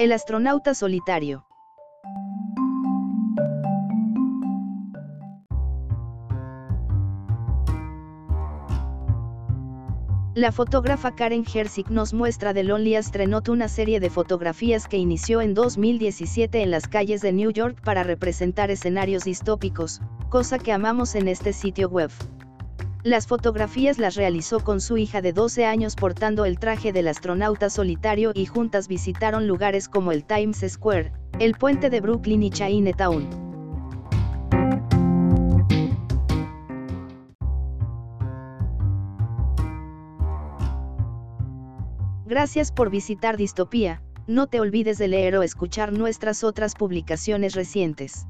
El astronauta solitario. La fotógrafa Karen Herzig nos muestra The Lonely Astronaut una serie de fotografías que inició en 2017 en las calles de New York para representar escenarios distópicos, cosa que amamos en este sitio web. Las fotografías las realizó con su hija de 12 años portando el traje del astronauta solitario y juntas visitaron lugares como el Times Square, el puente de Brooklyn y Chinatown. Gracias por visitar Distopía, no te olvides de leer o escuchar nuestras otras publicaciones recientes.